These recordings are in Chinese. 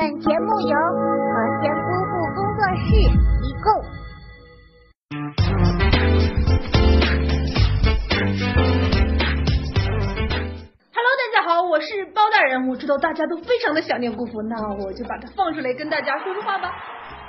本节目由和仙姑父工作室提供。Hello，大家好，我是包大人。我知道大家都非常的想念姑父，那我就把它放出来跟大家说说话吧。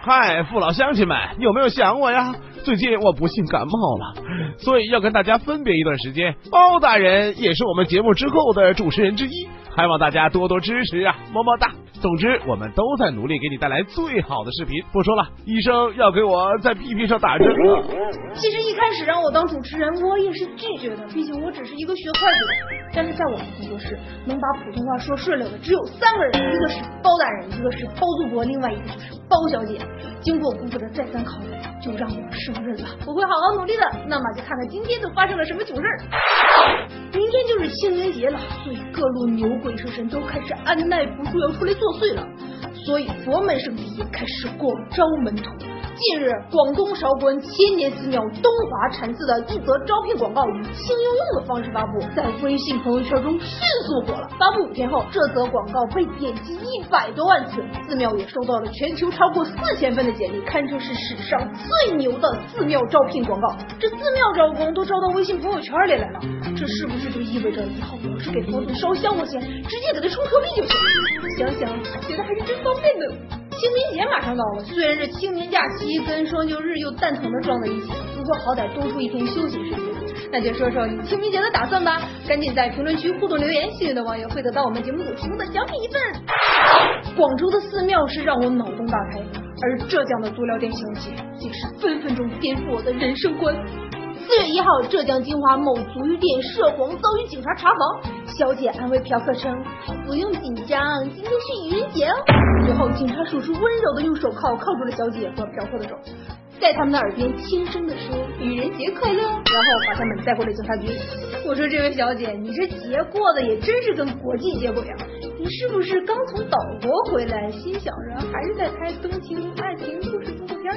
嗨，父老乡亲们，有没有想我呀？最近我不幸感冒了，所以要跟大家分别一段时间。包大人也是我们节目之后的主持人之一，还望大家多多支持啊，么么哒。总之，我们都在努力给你带来最好的视频。不说了，医生要给我在屁屁上打针了。其实一开始让我当主持人，我也是拒绝的，毕竟我只是一个学会计的。但是在我们工作室，能把普通话说顺溜的只有三个人，一个是包大人，一个是包租婆，另外一个就是包小姐。经过姑父的再三考虑，就让我胜任了。我会好好努力的。那么就看看今天都发生了什么囧事儿。明天就是清明节了，所以各路牛鬼蛇神都开始按耐不住要出来作碎了。所以佛门圣地也开始广招门徒。近日，广东韶关千年寺庙东华禅寺的一则招聘广告以轻应用的方式发布，在微信朋友圈中迅速火了。发布五天后，这则广告被点击一百多万次，寺庙也收到了全球超过四千份的简历，堪称是史上最牛的寺庙招聘广告。这寺庙招工都招到微信朋友圈里来了，这是不是就意味着以后我要是给佛祖烧香火钱，直接给他充 Q 币就行？想想觉得还是真方便呢。清明节马上到了，虽然这清明假期跟双休日又蛋疼的撞在一起，不过好歹多出一天休息时间。那就说说你清明节的打算吧，赶紧在评论区互动留言，幸运的网友会得到我们节目组提供的奖品一份。广州的寺庙是让我脑洞大开，而浙江的足疗店小姐也是分分钟颠覆我的人生观。四月一号，浙江金华某足浴店涉黄遭遇警察查房，小姐安慰嫖客称：“不用紧张，今天是愚人节哦。”随后，警察叔叔温柔的用手铐铐住了小姐和嫖客的手，在他们的耳边轻声的说：“愚人节快乐。”然后把他们带回了警察局。我说：“这位小姐，你这节过得也真是跟国际接轨啊！是不是刚从岛国回来，心想着还是在拍冬青爱情故事动作片？”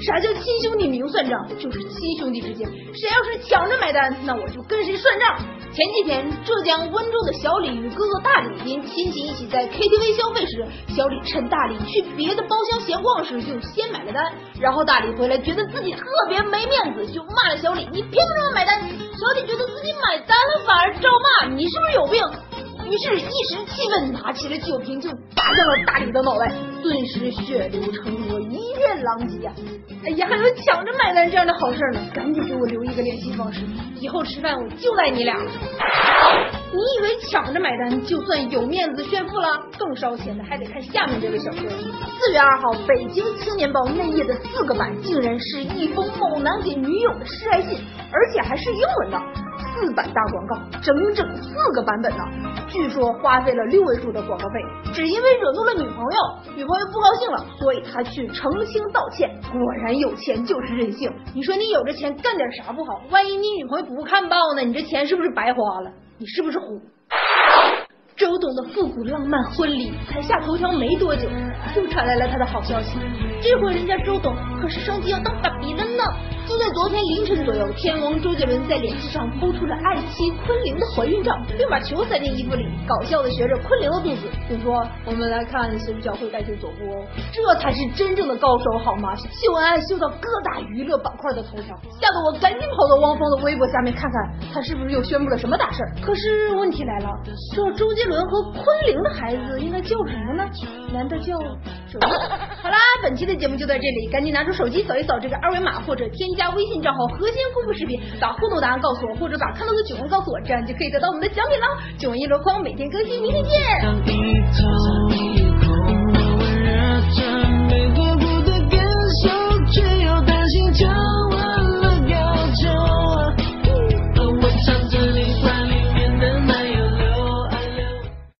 啥叫亲兄弟明算账？就是亲兄弟之间，谁要是抢着买单，那我就跟谁算账。前几天，浙江温州的小李与哥哥大李因亲戚一起在 KTV 消费时，小李趁大李去别的包厢闲逛时就先买了单，然后大李回来觉得自己特别没面子，就骂了小李：“你凭什么买单？”小李觉得自己买单了，反而照骂：“你是不是有病？”于是，一时气愤，拿起了酒瓶就砸向了大李的脑袋，顿时血流成河，一片狼藉啊！哎呀，还有抢着买单这样的好事呢，赶紧给我留一个联系方式，以后吃饭我就赖你俩了。你以为抢着买单就算有面子炫富了？更烧钱的还得看下面这位小哥。四月二号，北京青年报内页的四个版竟然是一封某男给女友的示爱信，而且还是英文的。四版大广告，整整四个版本呢。据说花费了六位数的广告费，只因为惹怒了女朋友，女朋友不高兴了，所以他去澄清道歉。果然有钱就是任性。你说你有这钱干点啥不好？万一你女朋友不看报呢？你这钱是不是白花了？你是不是虎？周董的复古浪漫婚礼才下头条没多久，又传来了他的好消息。这回人家周董可是升级要当爸比了呢！就在昨天凌晨左右，天王周杰伦在脸书上抛出了爱妻昆凌的怀孕照，并把球塞进衣服里，搞笑的学着昆凌的肚子，并说：“我们来看谁比较会带球走步哦。”这才是真正的高手好吗？秀恩爱秀到各大娱乐板块的头条，吓得我赶紧跑到汪峰的微博下面看看，他是不是又宣布了什么大事？可是问题来了，这周杰伦和昆凌的孩子应该叫什么呢？难道叫好啦，本期的节目就到这里，赶紧拿出手机扫一扫这个二维码，或者添加微信账号，核心护肤视频，把互动答案告诉我，或者把看到的囧文告诉我，这样就可以得到我们的奖品了。囧一箩筐，每天更新，明天见。